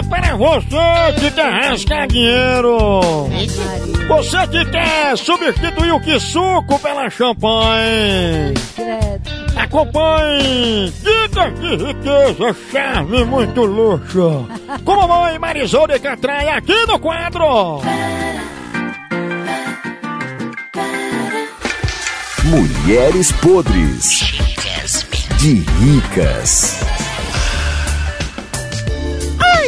é para você que quer rasgar dinheiro. Você que quer substituir o que suco pela champanhe. Acompanhe Dicas de riqueza, charme muito luxo. Com a mamãe Marisolda Catraia aqui no quadro. Mulheres podres de ricas.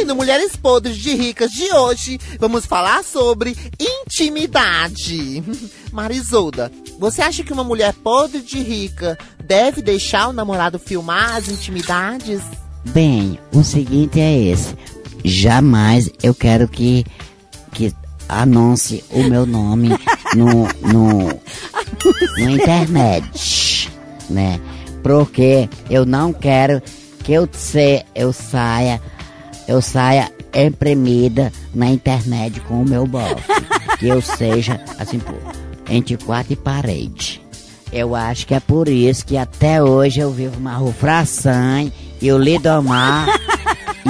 No Mulheres Podres de Ricas de hoje, vamos falar sobre intimidade. Marisolda, você acha que uma mulher podre de rica deve deixar o namorado filmar as intimidades? Bem, o seguinte é esse. Jamais eu quero que, que anuncie o meu nome no, no, no internet, né? Porque eu não quero que eu, se, eu saia, eu saia imprimida na internet com o meu bofe. que eu seja, assim, entre quatro e parede. Eu acho que é por isso que até hoje eu vivo uma rufração e o Lidomar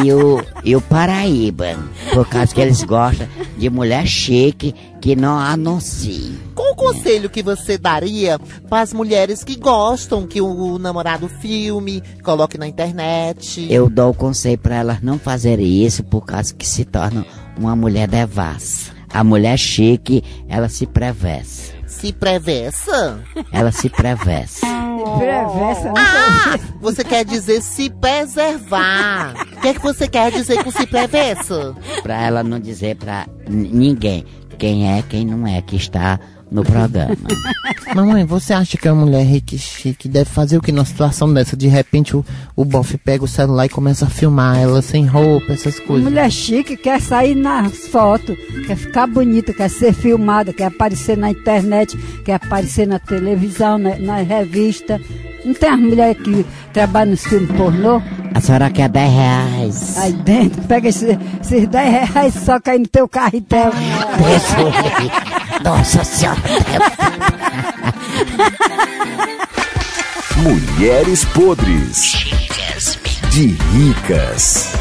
e o, e o Paraíba. Por causa que eles gostam de mulher chique que não anuncia. Qual o conselho que você daria para as mulheres que gostam que o namorado filme, coloque na internet? Eu dou o conselho para elas não fazerem isso por causa que se tornam uma mulher devassa. A mulher chique, ela se prevesse. Se prevessa? Ela se prevesse. Prevessa. Ah, você quer dizer se preservar. O que é que você quer dizer com se prevessa? Pra ela não dizer pra n- ninguém quem é, quem não é que está no programa. Mamãe, você acha que a mulher rica e chique deve fazer o que numa situação dessa? De repente o, o bofe pega o celular e começa a filmar ela sem roupa, essas coisas. Mulher chique quer sair nas fotos, quer ficar bonita, quer ser filmada, quer aparecer na internet, quer aparecer na televisão, na, na revista. Não tem as mulheres que trabalham nos filmes pornô? A senhora quer 10 reais. Aí dentro, pega esse- esses 10 reais e soca aí no teu carretel. Nossa senhora. Mulheres podres de ricas.